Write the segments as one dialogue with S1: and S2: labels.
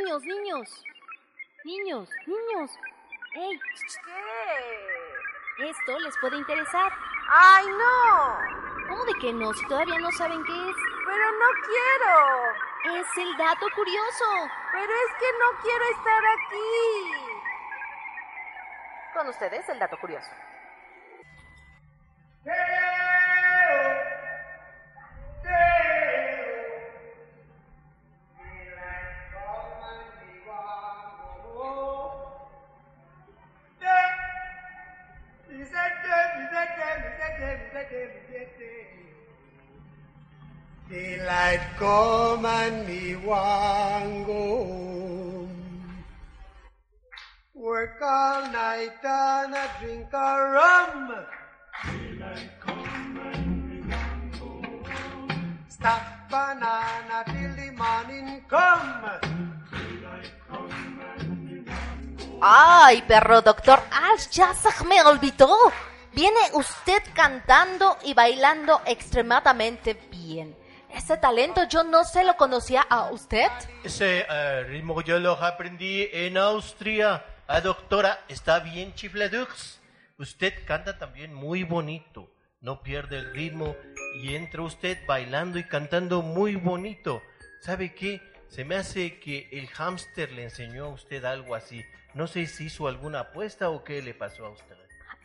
S1: niños, niños. Niños, niños. ¡Ey!
S2: ¿Qué?
S1: Esto les puede interesar.
S2: ¡Ay, no!
S1: ¿Cómo de que no? Si todavía no saben qué es.
S2: Pero no quiero.
S1: Es el dato curioso.
S2: Pero es que no quiero estar aquí. Con ustedes el dato curioso.
S3: Work all night and a drink a rum. Daylight come and me want go home. Stop banana till the morning come.
S2: Ay, perro doctor Ash, ya se me olvidó. Viene usted cantando y bailando extremadamente bien. Ese talento yo no se lo conocía a usted.
S4: Ese eh, ritmo yo lo aprendí en Austria. Ah, doctora, ¿está bien chifladux? Usted canta también muy bonito. No pierde el ritmo y entra usted bailando y cantando muy bonito. ¿Sabe qué? Se me hace que el hámster le enseñó a usted algo así. No sé si hizo alguna apuesta o qué le pasó a usted.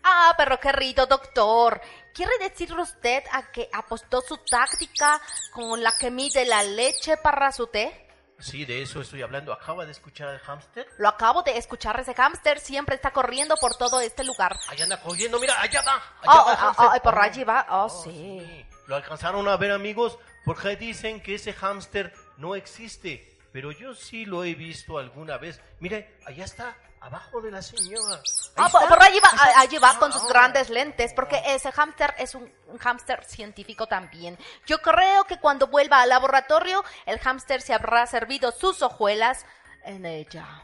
S2: Ah, pero querido doctor, ¿quiere decir usted a que apostó su táctica con la que mide la leche para su té?
S4: Sí, de eso estoy hablando. ¿Acaba de escuchar al hámster?
S2: Lo acabo de escuchar, ese hámster siempre está corriendo por todo este lugar.
S4: Allá anda corriendo, mira, allá va. Allá
S2: Oh,
S4: va el
S2: oh,
S4: hámster.
S2: oh, por allí va. Oh,
S4: Oh,
S2: sí.
S4: Lo alcanzaron a ver amigos porque dicen que ese hámster no existe. Pero yo sí lo he visto alguna vez. Mire, allá está, abajo de la señora. Ahí
S2: Ah, por,
S4: está.
S2: por allí va, allí va con sus
S4: Ah,
S2: grandes lentes, porque ese hámster es un, un hámster científico también. Yo creo que cuando vuelva al laboratorio, el hámster se habrá servido sus hojuelas en ella.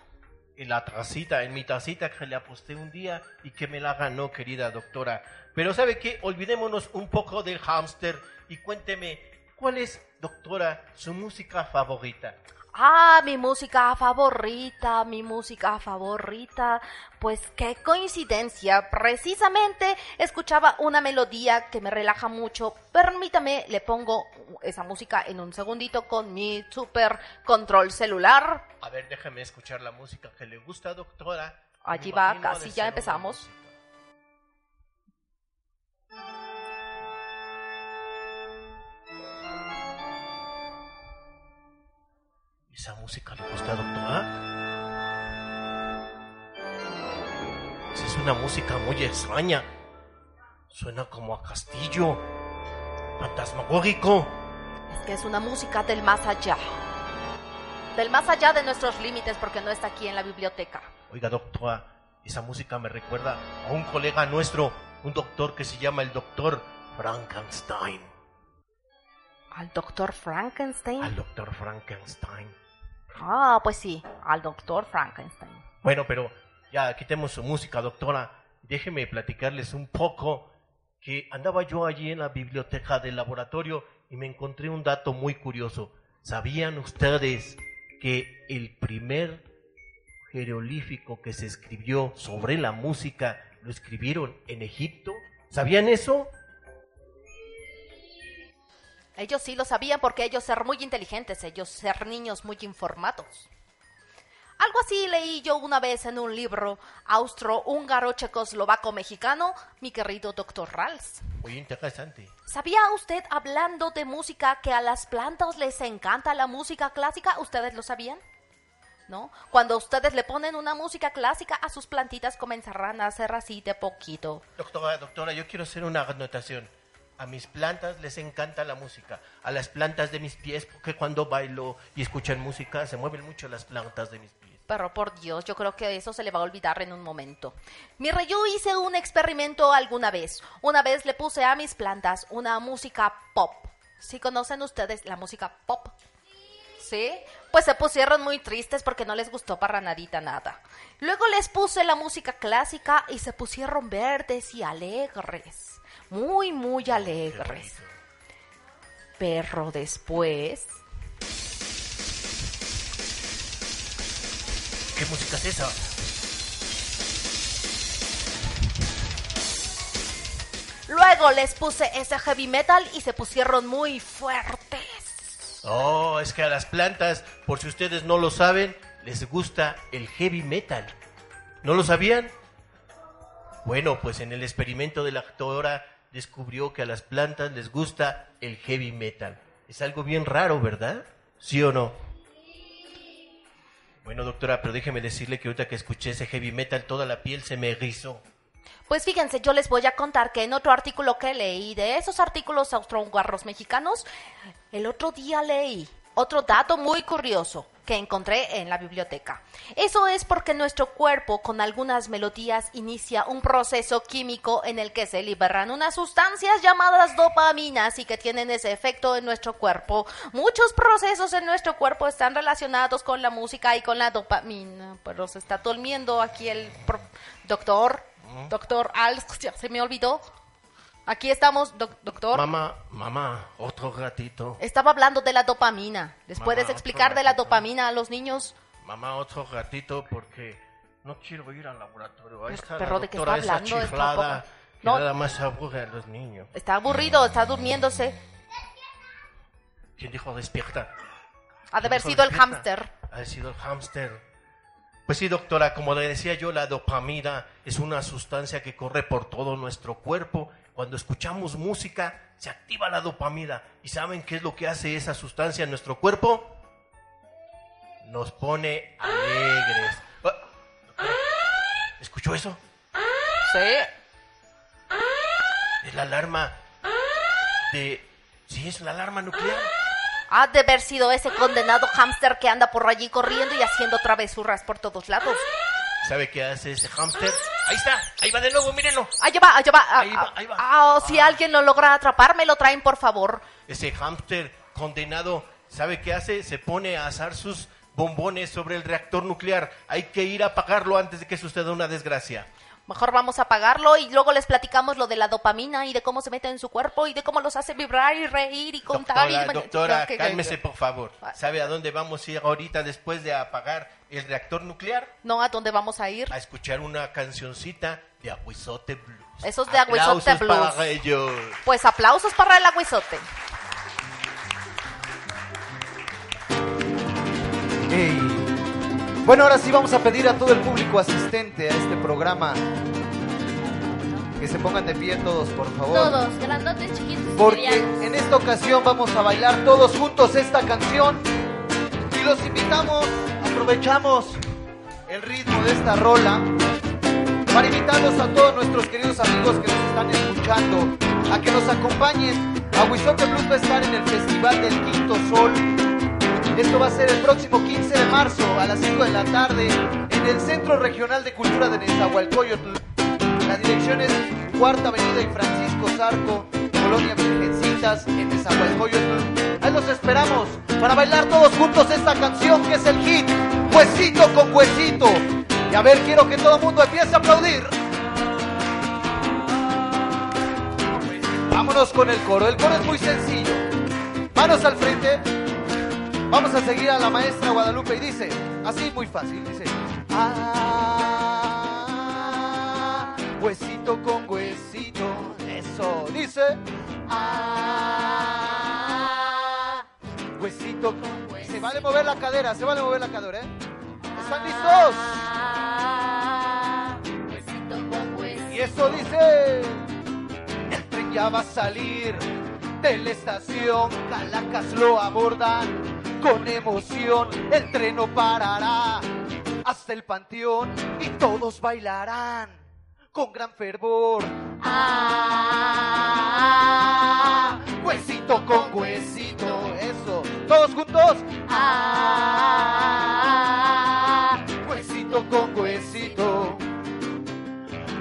S4: En la tacita, en mi tacita que le aposté un día y que me la ganó, querida doctora. Pero ¿sabe qué? Olvidémonos un poco del hámster y cuénteme, ¿cuál es, doctora, su música favorita?
S2: Ah, mi música favorita, mi música favorita. Pues qué coincidencia. Precisamente escuchaba una melodía que me relaja mucho. Permítame, le pongo esa música en un segundito con mi super control celular.
S4: A ver, déjeme escuchar la música que le gusta, doctora.
S2: Allí va, casi ya empezamos.
S4: música. ¿Esa música le gusta, doctora? Esa es una música muy extraña. Suena como a castillo. Fantasmagórico.
S2: Es que es una música del más allá. Del más allá de nuestros límites porque no está aquí en la biblioteca.
S4: Oiga, doctora, esa música me recuerda a un colega nuestro, un doctor que se llama el doctor Frankenstein.
S2: ¿Al doctor Frankenstein?
S4: Al doctor Frankenstein.
S2: Ah, pues sí, al doctor Frankenstein.
S4: Bueno, pero ya quitemos su música, doctora. Déjeme platicarles un poco que andaba yo allí en la biblioteca del laboratorio y me encontré un dato muy curioso. ¿Sabían ustedes que el primer jeroglífico que se escribió sobre la música lo escribieron en Egipto? ¿Sabían eso?
S2: Ellos sí lo sabían porque ellos ser muy inteligentes, ellos ser niños muy informados. Algo así leí yo una vez en un libro austro-húngaro checoslovaco mexicano, mi querido doctor Rals.
S4: Muy interesante.
S2: ¿Sabía usted, hablando de música, que a las plantas les encanta la música clásica? ¿Ustedes lo sabían? ¿No? Cuando ustedes le ponen una música clásica a sus plantitas comenzarán a hacer así de poquito.
S4: Doctora, doctora, yo quiero hacer una anotación. A mis plantas les encanta la música. A las plantas de mis pies, porque cuando bailo y escuchan música, se mueven mucho las plantas de mis pies.
S2: Pero por Dios, yo creo que eso se le va a olvidar en un momento. Mire, yo hice un experimento alguna vez. Una vez le puse a mis plantas una música pop. ¿Sí conocen ustedes la música pop? ¿Sí? Pues se pusieron muy tristes porque no les gustó para nadita nada. Luego les puse la música clásica y se pusieron verdes y alegres. Muy, muy alegres. Pero después...
S4: ¿Qué música es esa?
S2: Luego les puse ese heavy metal y se pusieron muy fuertes.
S4: Oh, es que a las plantas, por si ustedes no lo saben, les gusta el heavy metal. ¿No lo sabían? Bueno, pues en el experimento de la doctora descubrió que a las plantas les gusta el heavy metal. Es algo bien raro, ¿verdad? ¿Sí o no? Bueno, doctora, pero déjeme decirle que ahorita que escuché ese heavy metal, toda la piel se me erizó.
S2: Pues fíjense, yo les voy a contar que en otro artículo que leí de esos artículos austrohúngaros mexicanos, el otro día leí otro dato muy curioso que encontré en la biblioteca. Eso es porque nuestro cuerpo con algunas melodías inicia un proceso químico en el que se liberan unas sustancias llamadas dopaminas y que tienen ese efecto en nuestro cuerpo. Muchos procesos en nuestro cuerpo están relacionados con la música y con la dopamina. Pero se está durmiendo aquí el doctor, doctor Al, ya se me olvidó. Aquí estamos, doc- doctor.
S4: Mamá, mamá, otro ratito.
S2: Estaba hablando de la dopamina. ¿Les
S4: Mamá,
S2: puedes explicar de la dopamina a los niños?
S4: Mamá, otro ratito porque no quiero ir al laboratorio. Ahí está
S2: pero
S4: la
S2: ¿de
S4: doctora
S2: está hablando?
S4: Chiflada que
S2: No.
S4: nada más aburre a los niños.
S2: Está aburrido, está durmiéndose.
S4: ¿Quién dijo despierta?
S2: Ha de haber
S4: ¿Quién
S2: sido el hámster.
S4: Ha sido el hámster. Pues sí, doctora, como le decía yo, la dopamina es una sustancia que corre por todo nuestro cuerpo. Cuando escuchamos música, se activa la dopamina. ¿Y saben qué es lo que hace esa sustancia en nuestro cuerpo? Nos pone alegres. Ah, ¿Escuchó eso?
S2: Sí.
S4: Es la alarma de... Sí, es la alarma nuclear.
S2: Ha de haber sido ese condenado hámster que anda por allí corriendo y haciendo travesuras por todos lados.
S4: ¿Sabe qué hace ese hámster? Ahí está, ahí va de nuevo, mírenlo.
S2: Allá va, allá va. Ah,
S4: Ahí va, ahí va.
S2: ah, oh, si alguien lo logra atrapar, me lo traen, por favor.
S4: Ese hámster condenado, ¿sabe qué hace? Se pone a asar sus bombones sobre el reactor nuclear. Hay que ir a apagarlo antes de que suceda una desgracia.
S2: Mejor vamos a apagarlo y luego les platicamos lo de la dopamina y de cómo se mete en su cuerpo y de cómo los hace vibrar y reír y contar.
S4: Doctora,
S2: y...
S4: doctora,
S2: ¿Qué- qué-
S4: cálmese por favor.
S2: Ah.
S4: ¿Sabe a dónde vamos a ir ahorita después de apagar el reactor nuclear?
S2: No, ¿a dónde vamos a ir?
S4: A escuchar una cancioncita de Aguizote Blues.
S2: Esos de Aguizote
S4: Aplausos
S2: Blues.
S4: para ellos.
S2: Pues aplausos para el aguizote.
S5: Ey. Bueno, ahora sí vamos a pedir a todo el público asistente a este programa que se pongan de pie todos, por favor.
S1: Todos, grandotes, chiquitos
S5: Porque
S1: medianos.
S5: en esta ocasión vamos a bailar todos juntos esta canción y los invitamos, aprovechamos el ritmo de esta rola para invitarlos a todos nuestros queridos amigos que nos están escuchando a que nos acompañen. Aguizote Blues va a estar en el Festival del Quinto Sol. Esto va a ser el próximo 15 de marzo a las 5 de la tarde en el Centro Regional de Cultura de Nezahualcóyotl. La dirección es Cuarta Avenida y Francisco Zarco, Colonia Virgencitas, en Nezahualcóyotl. Ahí los esperamos para bailar todos juntos esta canción que es el hit, Huesito con Huesito. Y a ver, quiero que todo el mundo empiece a aplaudir. Vámonos con el coro, el coro es muy sencillo. Manos al frente. Vamos a seguir a la maestra Guadalupe y dice, así muy fácil, dice, ah, huesito con huesito, eso, dice, ah, huesito con huesito. Se vale mover la cadera, se vale mover la cadera, ¿eh? ¿Están listos? Y eso dice, el tren ya va a salir de la estación, Calacas lo abordan con emoción, el tren no parará hasta el panteón y todos bailarán con gran fervor. Ah, huesito con huesito, eso, todos juntos. Ah, huesito con huesito.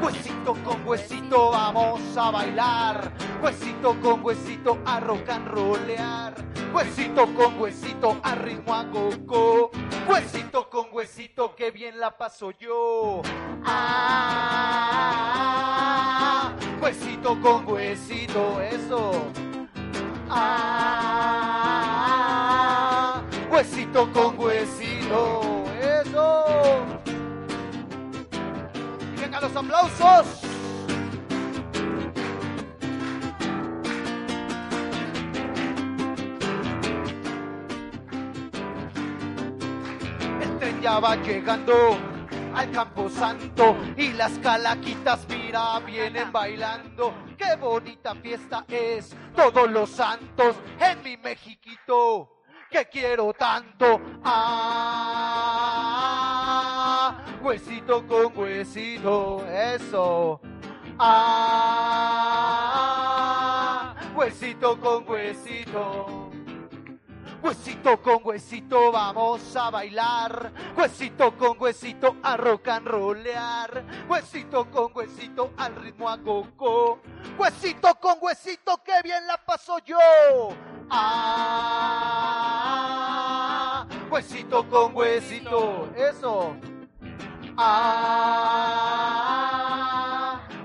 S5: Huesito con huesito vamos a bailar. Huesito con huesito a rock and rollear. Huesito con huesito a ritmo a coco. Huesito con huesito, que bien la paso yo. Ah, huesito con huesito, eso. Ah, huesito con huesito, eso. Vengan los aplausos. Va llegando al campo santo y las calaquitas mira vienen bailando. Qué bonita fiesta es todos los santos en mi Mexiquito que quiero tanto. Ah, huesito con huesito, eso. Ah, huesito con huesito. Huesito con huesito vamos a bailar, huesito con huesito a rock and rollear, huesito con huesito al ritmo a coco, huesito con huesito que bien la paso yo. Ah, huesito con huesito, eso. Ah,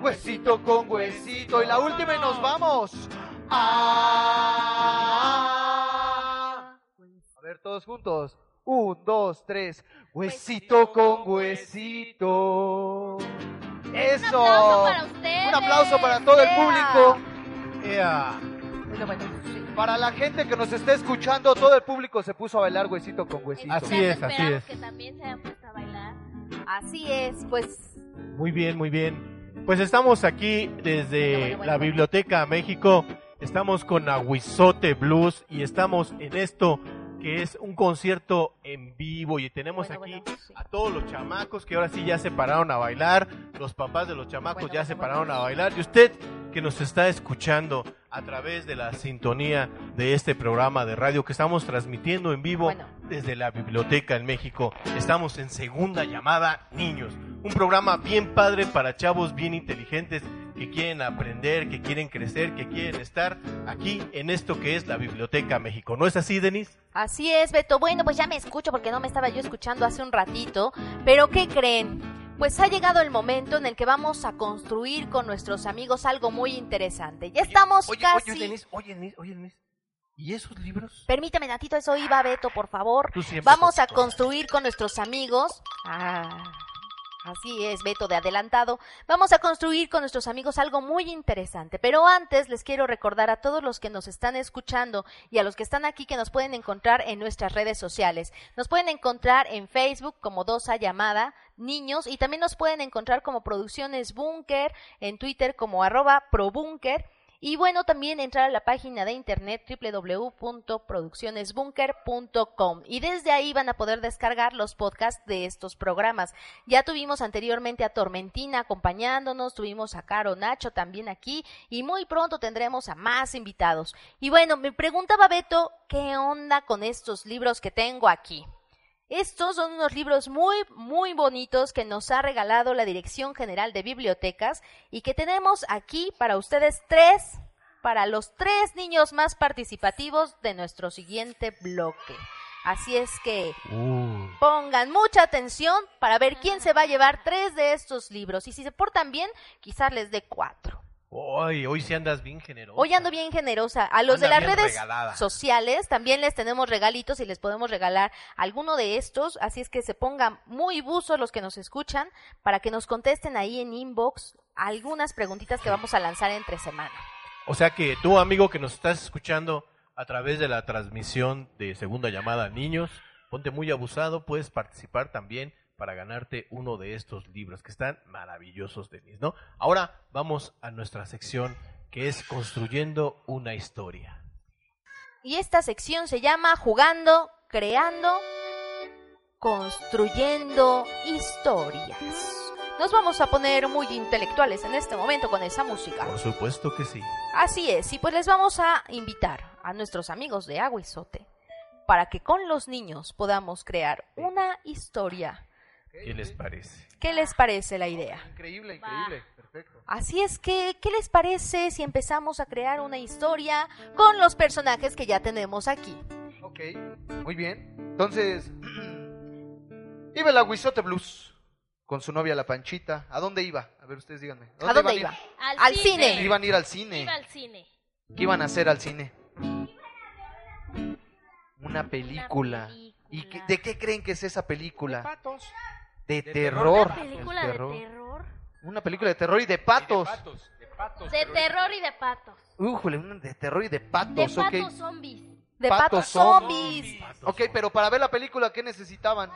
S5: huesito con huesito y la última y nos vamos. Ah, todos juntos. Un, dos, tres. Huesito con huesito. Eso.
S1: Un aplauso para ustedes.
S5: Un aplauso para todo el
S2: Yeah.
S5: público. Para la gente que nos está escuchando, todo el público se puso a bailar huesito con huesito.
S4: Así es, así es.
S1: que también se hayan puesto a bailar.
S2: Así es, pues
S4: Muy bien, muy bien. Pues estamos aquí desde
S2: Bueno, bueno, bueno,
S4: la
S2: bueno.
S4: Biblioteca México. Estamos con Aguizote Blues y estamos en esto que es un concierto en vivo y tenemos
S2: Bueno,
S4: aquí
S2: bueno, sí.
S4: a todos los chamacos que ahora sí ya se pararon a bailar, los papás de los chamacos
S2: Bueno,
S4: ya se pararon a bailar y usted que nos está escuchando a través de la sintonía de este programa de radio que estamos transmitiendo en vivo desde la biblioteca en México. Estamos en segunda llamada Niños, un programa bien padre para chavos bien inteligentes que quieren aprender, que quieren crecer, que quieren estar aquí en esto que es la Biblioteca México. ¿No es así, Denise?
S2: Así es, Beto. Bueno, pues ya me escucho porque no me estaba yo escuchando hace un ratito. Pero ¿qué creen? Pues ha llegado el momento en el que vamos a construir con nuestros amigos algo muy interesante. Ya estamos
S4: oye,
S2: casi...
S4: Oye, Denise, oye, Denise, oye, Denise. ¿Y esos libros?
S2: Permítame tantito, eso iba, Beto, por favor. Vamos a
S4: con-
S2: construir con nuestros amigos. Ah, así es, Beto de adelantado. Vamos a construir con nuestros amigos algo muy interesante. Pero antes les quiero recordar a todos los que nos están escuchando y a los que están aquí que nos pueden encontrar en nuestras redes sociales. Nos pueden encontrar en Facebook como Dosa Llamada Niños y también nos pueden encontrar como Producciones Bunker, en Twitter como arroba ProBunker. Y bueno, también entrar a la página de internet www.produccionesbunker.com y desde ahí van a poder descargar los podcasts de estos programas. Ya tuvimos anteriormente a Tormentina acompañándonos, tuvimos a Caro Nacho también aquí y muy pronto tendremos a más invitados. Y bueno, me preguntaba Beto, ¿qué onda con estos libros que tengo aquí? Estos son unos libros muy, muy bonitos que nos ha regalado la Dirección General de Bibliotecas y que tenemos aquí para ustedes tres, para los tres niños más participativos de nuestro siguiente bloque. Así es que
S4: Uh,
S2: pongan mucha atención para ver quién se va a llevar tres de estos libros y si se portan bien, quizás les dé cuatro.
S4: Hoy, hoy sí andas bien generoso.
S2: Hoy ando bien generosa. A los
S4: Anda
S2: de las redes
S4: regalada.
S2: sociales también les tenemos regalitos y les podemos regalar alguno de estos. Así es que se pongan muy buzos los que nos escuchan para que nos contesten ahí en inbox algunas preguntitas que vamos a lanzar entre semana.
S4: O sea que tú, amigo, que nos estás escuchando a través de la transmisión de segunda llamada Niños, ponte muy abusado, puedes participar también para ganarte uno de estos libros que están maravillosos, Denis, ¿no? Ahora vamos a nuestra sección que es Construyendo una historia.
S2: Y esta sección se llama Jugando, Creando, Construyendo Historias. Nos vamos a poner muy intelectuales en este momento con esa música.
S4: Por supuesto que sí.
S2: Así es, y pues les vamos a invitar a nuestros amigos de Agua y Sote para que con los niños podamos crear una historia.
S4: ¿Qué les parece?
S2: ¿Qué les parece la idea?
S5: Increíble, increíble. Perfecto.
S2: Así es que, ¿qué les parece si empezamos a crear una historia con los personajes que ya tenemos aquí?
S5: Ok, muy bien. Entonces, iba el Aguizote Blues con su novia la Panchita. ¿A dónde iba? A ver, ustedes díganme.
S2: ¿A dónde
S5: iban
S2: iba?
S1: Al,
S2: Al cine.
S5: Iban a ir al cine.
S1: Iba al cine.
S5: ¿Qué iban a hacer al cine? Una película.
S1: película.
S5: ¿Y qué- de qué creen que es esa película?
S4: Patos.
S5: De
S4: De
S5: terror.
S1: Una película
S5: El
S1: de
S5: terror.
S1: terror.
S5: Una película de terror y de patos.
S6: De patos. De patos.
S1: De terror y de patos.
S5: Újule, una de terror y de
S1: De
S5: patos, ok.
S1: patos zombies.
S2: De
S5: Patos
S2: patos
S5: zombies.
S2: zombies.
S5: Ok, pero para ver la película, ¿qué necesitaban?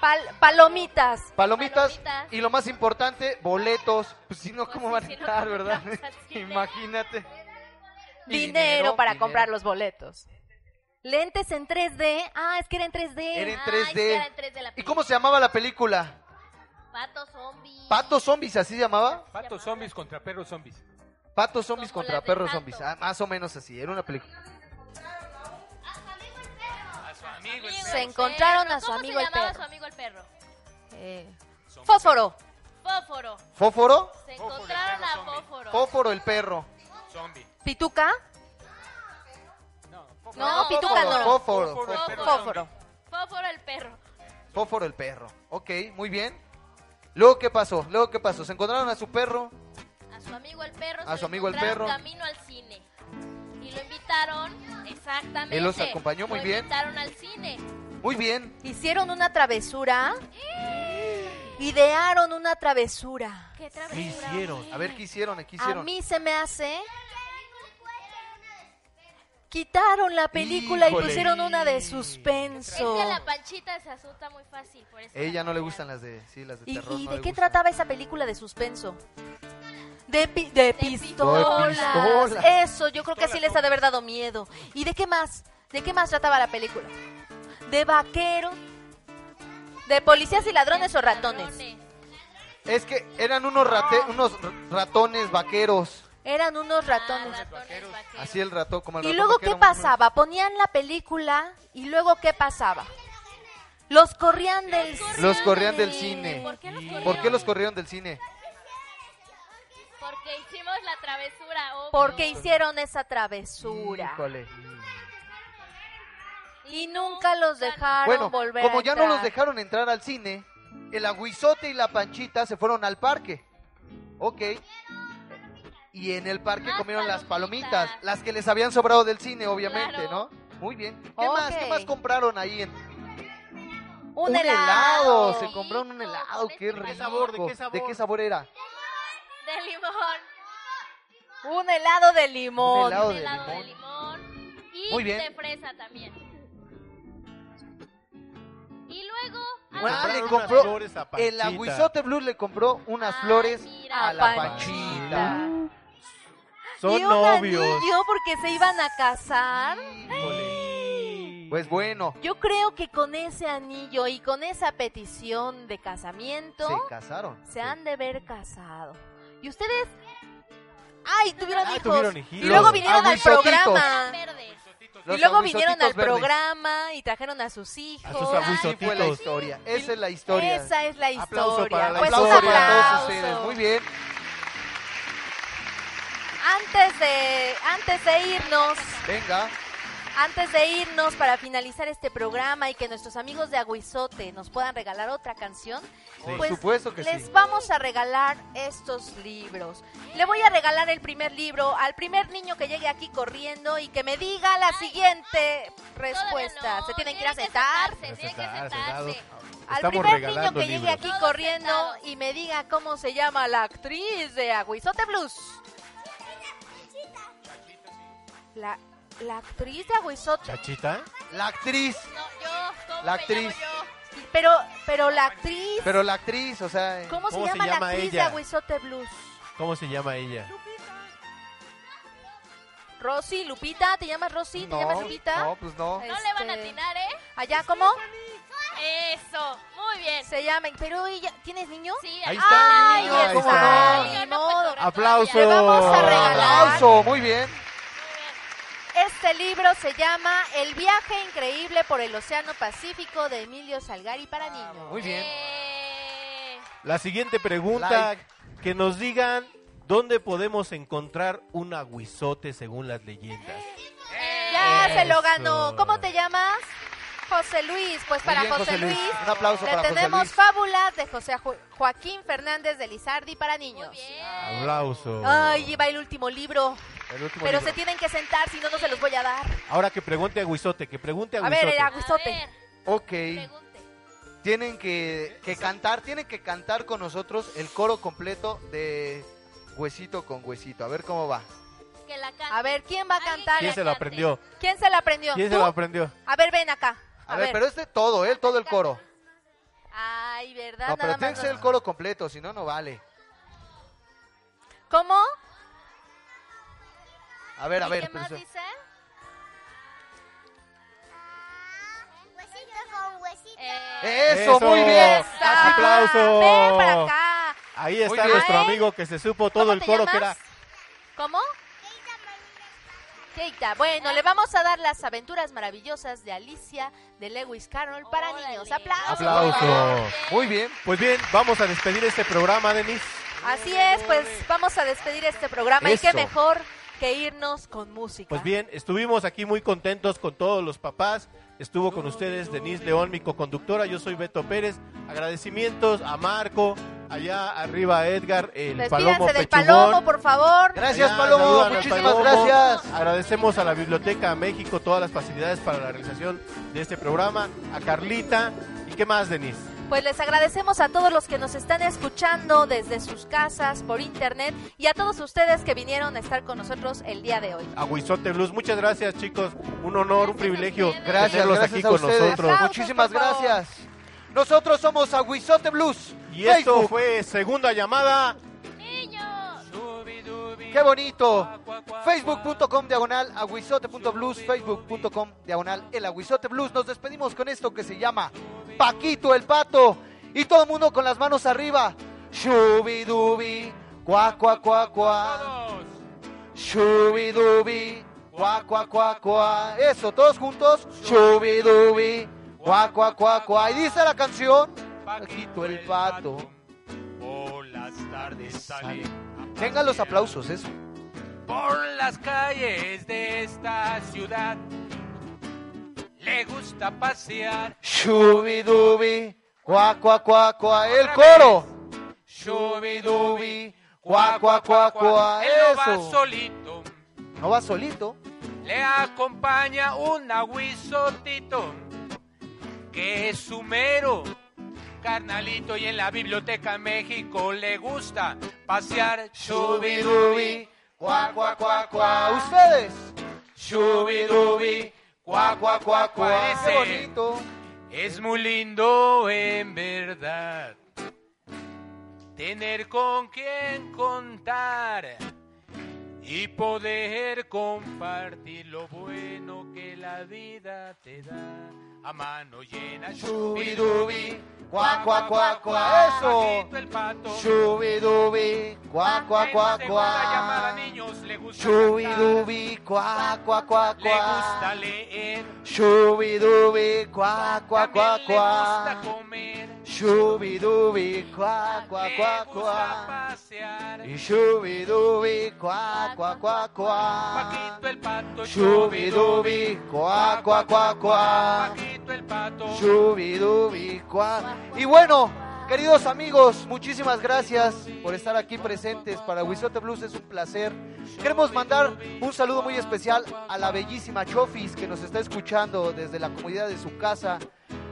S2: Pal- palomitas.
S5: Palomitas,
S1: Palomitas.
S5: y lo más importante, boletos. Pues si no,
S1: Pues
S5: ¿cómo van a
S1: ¿cómo
S5: verdad? Imagínate.
S2: Dinero, para
S5: dinero.
S2: comprar los boletos. Lentes en 3D. Ah, es que era en 3D.
S5: Era en
S1: Ay,
S5: 3D.
S1: sí, era en 3D la
S5: ¿Y cómo se llamaba la película?
S1: Patos zombies.
S5: Patos zombies, así se llamaba.
S6: Patos zombies contra perros zombies.
S5: Patos zombies
S1: Como
S5: contra perros
S1: Pato.
S5: zombies. Ah, más o menos así, era una película.
S6: A su amigo el
S2: Se encontraron
S1: perro.
S2: a su
S1: ¿Cómo
S2: amigo
S1: se
S2: el
S1: llamaba
S2: perro.
S1: su amigo el perro?
S2: Eh, fósforo.
S1: Fósforo.
S5: ¿Fósforo?
S1: Se
S6: Fósforo,
S1: encontraron a. Fósforo.
S5: Fósforo el perro.
S6: zombie.
S2: Pituca.
S6: No,
S2: Pituca no.
S5: fósforo,
S6: Fósforo, el
S5: fósforo.
S6: perro
S2: Fósforo.
S1: Fósforo el perro.
S5: Fósforo el perro. Ok, muy bien. Luego, ¿qué pasó? Luego, ¿qué pasó? Se encontraron a su perro.
S1: A su amigo el perro.
S5: A
S1: se
S5: su
S1: lo
S5: amigo el perro.
S1: camino al cine. Y lo invitaron, exactamente.
S5: Él los acompañó muy
S1: Lo
S5: bien.
S1: invitaron al cine.
S5: Muy bien.
S2: Hicieron una travesura. Idearon una travesura.
S1: ¿Qué
S4: ¿Qué
S1: travesura?
S4: hicieron?
S5: A ver, ¿qué hicieron? ¿Qué
S2: A
S5: hicieron?
S2: mí se me hace. Quitaron la película
S5: Híjole.
S2: y pusieron una de
S1: Es
S2: suspenso.
S1: que a la panchita se asusta muy fácil. Por eso
S5: Ella
S1: la
S5: no le gustan las de, sí, las de
S2: ¿Y,
S5: terror.
S2: y
S5: no
S2: de qué
S5: gustan.
S2: trataba esa película de suspenso? De, pi- de pistolas.
S5: pistolas.
S2: Eso, yo creo que sí les ha de haber dado miedo. ¿Y de qué más? ¿De qué más trataba la película? ¿De vaqueros? ¿De policías y ladrones o ratones?
S5: Es que eran unos, rate, unos r- ratones vaqueros.
S2: Eran unos ratones.
S1: Ah, ratones vaqueros.
S5: Así el ratón, como el
S2: ¿Y
S5: ratón
S2: luego
S5: vaquero,
S2: qué pasaba? Ponían la película y luego qué pasaba? Los corrían del
S5: Los corrían del
S2: cine.
S5: cine.
S1: ¿Por qué los corrieron?
S5: ¿Por qué los corrieron del cine?
S1: Porque hicimos la travesura, obvio.
S2: Porque hicieron esa travesura.
S5: Híjole.
S2: Y nunca los dejaron
S5: Bueno,
S2: volver
S5: como
S2: a
S5: ya no los dejaron entrar al cine, el aguizote y la panchita se fueron al parque. Ok. Y en el parque
S1: Más
S5: comieron las
S1: palomitas.
S5: las que les habían sobrado del cine, obviamente,
S1: Claro.
S5: ¿no? Muy bien. ¿Qué más? ¿Qué más compraron ahí? En...
S2: Un, helado.
S5: Se compraron un helado. Qué rico.
S4: sabor? ¿De qué sabor?
S5: ¿De qué sabor era?
S1: De limón.
S2: Un helado de
S5: Un
S2: limón.
S5: helado
S1: Un
S5: de
S1: helado de
S5: limón.
S1: limón. Y
S5: Muy bien.
S1: de fresa también. Y luego... ah,
S5: Bueno,
S4: Compraron
S5: le compró
S4: a
S5: El
S4: Panchita.
S5: aguizote Blue le compró unas
S1: Ay,
S5: flores
S1: mira.
S5: a la
S2: A
S5: panchita.
S4: Son
S2: y un
S4: novios.
S2: anillo porque se iban a casar.
S5: Pues bueno,
S2: Yo creo que con ese anillo y con esa petición de casamiento
S5: se casaron.
S2: se han de ver casado. Y ustedes, ay, tuvieron
S4: Ah,
S2: hijos.
S4: tuvieron
S2: y luego vinieron al
S5: Aguizotitos.
S2: programa.
S5: Los
S2: y luego vinieron al
S5: verdes.
S2: programa y trajeron a sus hijos.
S4: A sus
S5: fue la historia. Esa es la historia.
S2: Esa es la
S4: Aplauso
S2: historia.
S4: para la
S2: pues
S5: Aplauso
S2: un
S4: historia.
S5: todos
S2: aplauso.
S5: Muy bien.
S2: Antes de, antes de irnos,
S5: Venga.
S2: antes de irnos para finalizar este programa y que nuestros amigos de Aguizote nos puedan regalar otra canción,
S5: Por
S2: pues
S5: supuesto que
S2: les
S5: sí.
S2: vamos a regalar estos libros. Le voy a regalar el primer libro al primer niño que llegue aquí corriendo y que me diga la siguiente respuesta.
S1: No,
S2: Se tienen que ir a sentar.
S1: sentarse, tienen que
S4: Sentar,
S1: sentarse.
S2: Al
S4: Estamos
S2: primer niño que llegue
S4: libros.
S2: aquí corriendo y me diga cómo se llama la actriz de Aguizote Blues. La, la actriz de Aguizote.
S4: ¿Chachita?
S5: La actriz.
S1: No, yo, ¿cómo
S5: La
S1: me
S5: actriz.
S1: llamo yo?
S2: Pero, pero la actriz.
S5: Pero la actriz, o sea.
S2: ¿Cómo, se
S4: ¿Cómo se
S2: llama la
S4: llama
S2: actriz de
S4: ella?
S2: Aguizote Blues?
S4: ¿Cómo se llama ella?
S2: Rosy, Lupita, ¿te llamas Rosy? ¿Te
S5: no,
S2: llamas Lupita?
S5: no, pues no.
S1: No le van a
S2: Este,
S1: atinar, ¿eh?
S2: ¿Allá cómo?
S1: Eso, muy bien.
S2: Se llama, pero ella, ¿tienes niño?
S1: Sí,
S4: Ahí
S1: ah,
S4: está,
S2: Ay,
S4: niño, ahí
S2: ¿cómo
S4: está.
S2: Ni modo.
S4: Aplauso.
S2: Le vamos a regalar.
S5: Aplauso, muy bien.
S2: Este libro se llama El viaje increíble por el Océano Pacífico de Emilio Salgari para niños.
S5: Muy bien.
S1: Eh,
S4: La siguiente pregunta,
S5: Like.
S4: que nos digan dónde podemos encontrar un aguizote según las leyendas.
S2: Ya se lo ganó. ¿Cómo te llamas? José Luis. Pues para
S5: bien,
S2: José,
S5: José Luis.
S2: Luis,
S5: Un aplauso
S2: le
S5: para José
S2: tenemos
S5: Luis.
S2: fábulas de José Jo- Joaquín Fernández de Lizardi para niños.
S1: muy bien.
S4: Aplauso.
S2: Ay, va el último libro.
S5: El último
S2: Pero
S5: libro.
S2: se tienen que sentar, si no, no se los voy a dar.
S4: Ahora que pregunte a Aguizote, que pregunte a
S2: A ver, el aguizote.
S1: A ver,
S5: Ok.
S1: pregunte.
S5: tienen que, que cantar, tienen que cantar con nosotros el coro completo de Huesito con Huesito. A ver cómo va.
S1: Que la cante.
S2: A ver, ¿quién va a cantar?
S6: ¿Quién se lo aprendió?
S2: ¿Quién se la aprendió?
S6: ¿Quién se
S2: ¿Tú?
S6: lo aprendió?
S2: A ver, ven acá.
S5: A, ver, pero este todo, ¿eh? Todo el coro.
S2: Ay, ¿verdad?
S5: No, pero
S2: Nada
S5: tiene
S2: más
S5: que ser el coro completo, si no, no vale.
S2: ¿Cómo?
S5: A ver, a
S1: ¿Y
S5: ver.
S1: ¿Qué más
S5: eso-
S1: dice?
S7: Huesito con huesito.
S1: Eh,
S5: Eso, muy bien.
S2: Esa.
S6: ¡Aplauso!
S2: Ven para acá.
S6: Ahí
S5: Muy
S6: está
S5: bien.
S6: nuestro amigo que se supo todo
S2: ¿Cómo
S6: el
S2: te
S6: coro que
S2: llamas?
S6: era.
S2: ¿Cómo? Keita. Bueno, le vamos a dar las aventuras maravillosas de Alicia de Lewis Carroll para
S1: Órale.
S2: niños. ¡Aplausos!
S6: Aplauso.
S5: Muy bien.
S6: Pues bien, vamos a despedir este programa, Denis.
S2: Así es, pues vamos a despedir este programa y qué mejor que irnos con música.
S6: Pues bien, estuvimos aquí muy contentos con todos los papás. Estuvo con ustedes Denise León, mi coconductora. Yo soy Beto Pérez. Agradecimientos a Marco, allá arriba Edgar, el Palomo
S2: del
S6: Pechugón.
S2: Palomo, por favor.
S5: Gracias,
S6: Allá
S5: Palomo.
S6: saludan al
S5: Muchísimas
S6: Palomo.
S5: gracias.
S6: Agradecemos a la Biblioteca México todas las facilidades para la realización de este programa. A Carlita. ¿Y qué más, Denise?
S2: Pues les agradecemos a todos los que nos están escuchando desde sus casas, por internet y a todos ustedes que vinieron a estar con nosotros el día de hoy.
S6: A Huizote Blues. Muchas gracias, chicos. Un honor, un privilegio
S5: Gracias,
S6: tenerlos
S5: gracias
S6: aquí
S5: a
S6: con
S5: ustedes.
S6: nosotros.
S2: Aplausos,
S5: Muchísimas
S2: por favor.
S5: gracias. Nosotros somos Aguizote Blues.
S6: Y esto
S5: Facebook.
S6: fue segunda llamada.
S1: Niños.
S5: Qué bonito. Facebook.com diagonal aguizote.blues. Facebook.com diagonal el aguizote blues. Nos despedimos con esto que se llama Paquito el Pato. Y todo el mundo con las manos arriba. Shubidubi. Cuá, cuá, cuá, cuá. Shubidubi. Cuá, cuá, cuá, cuá. Eso, todos juntos. Shubidubi. Cuá, cuá, cuá, cuá. Y dice la canción. Paquito el Pato.
S8: Por las tardes sale
S5: Vengan los aplausos, eso.
S8: por las calles de esta ciudad. Le gusta pasear,
S5: Shubidubi, cuá, cuá, cuá, cuá, el coro. Shubidubi, cuá, cuá, cuá, cuá,
S8: Él no va solito,
S5: No va solito.
S8: le acompaña un aguizotito que es su mero carnalito y en la biblioteca México le gusta pasear.
S5: Shubidubi, cuá, cuá, cuá, cuá. Ustedes. Shubidubi, cuá, cuá, cuá, cuá. Bonito.
S8: Es muy lindo en verdad tener con quien contar y poder compartir lo bueno que la vida te da a mano llena.
S5: Shubidubi, cuá, cuá, cuá, cuá. Eso. Shubidubi, cuá, cuá, cuá, cuá. Shubidubi, cuá, cuá, cuá,
S8: cantar, le gusta
S5: cuá.
S8: leer,
S5: Shubidubi, cuá, cuá, cuá,
S8: también le gusta
S5: cuá.
S8: comer,
S5: Shubidubi, cuá, cuá, cuá, cuá. Y shubidubi, cuá, cuá, cuá, cuá.
S8: Paquito el pato,
S5: Shubidubi, cuá, cuá, cuá, cuá. Y bueno, queridos amigos, muchísimas gracias por estar aquí presentes. Para Wisote Blues es un placer. Queremos mandar un saludo muy especial a la bellísima Chofis que nos está escuchando desde la comodidad de su casa.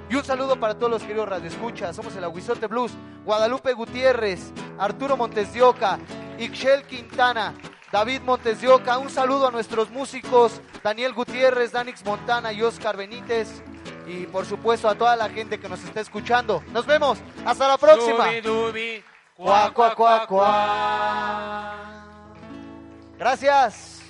S5: Y un saludo para todos los queridos radioescuchas. Somos el Aguizote Blues. Guadalupe Gutiérrez, Arturo Montes de Oca, Quintana, David Montes de. Un saludo a nuestros músicos, Daniel Gutiérrez, Danix Montana y Oscar Benítez. Y por supuesto a toda la gente que nos está escuchando. Nos vemos. Hasta la próxima. Gracias.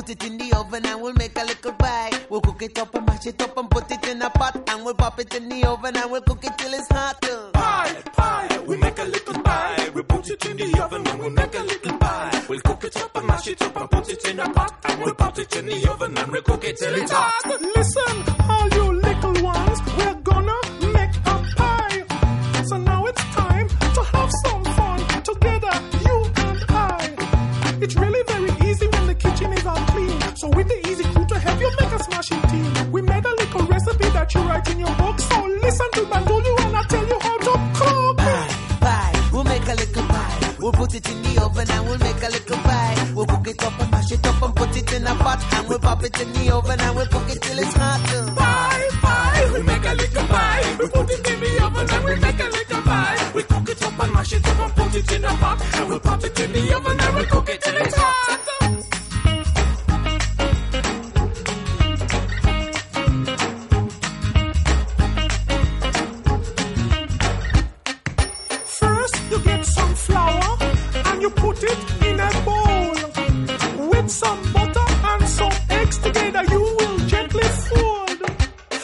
S9: Put it in the oven and we'll make a little pie. We'll cook it up and mash it up and put it in a pot and we'll pop it in the oven and we'll cook it till it's hot.
S10: pie, pie. We make a little pie. We put it in the oven and we make a little pie. We'll cook it up and mash it up and put it in a pot. And we'll put it in the oven and we'll cook it till it's hot.
S11: Listen, all you
S12: and
S11: you put it in a bowl with some butter and some eggs together. You will gently fold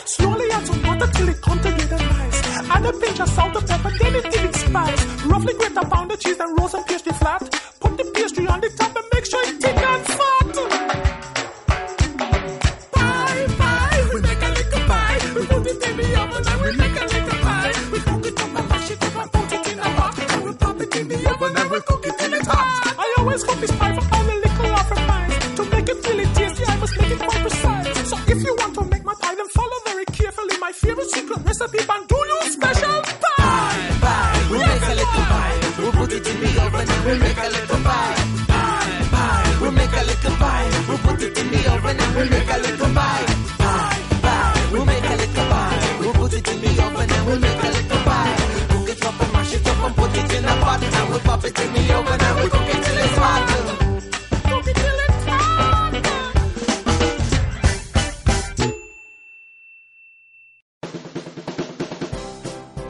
S11: slowly add some butter till it comes together nice. Add a pinch of salt and pepper, then it till spice. Roughly grate a pound of cheese and roll some pastry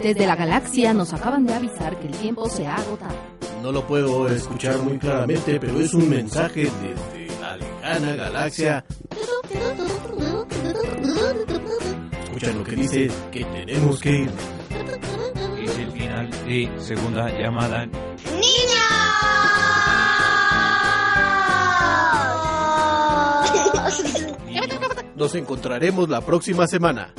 S2: Desde la galaxia nos acaban de avisar que el tiempo se ha agotado.
S4: No lo puedo escuchar muy claramente, pero es un mensaje desde la lejana galaxia. Escucha lo que dice que tenemos que ir.
S6: Es el final de segunda llamada. ¡Niños!
S4: Nos encontraremos la próxima semana.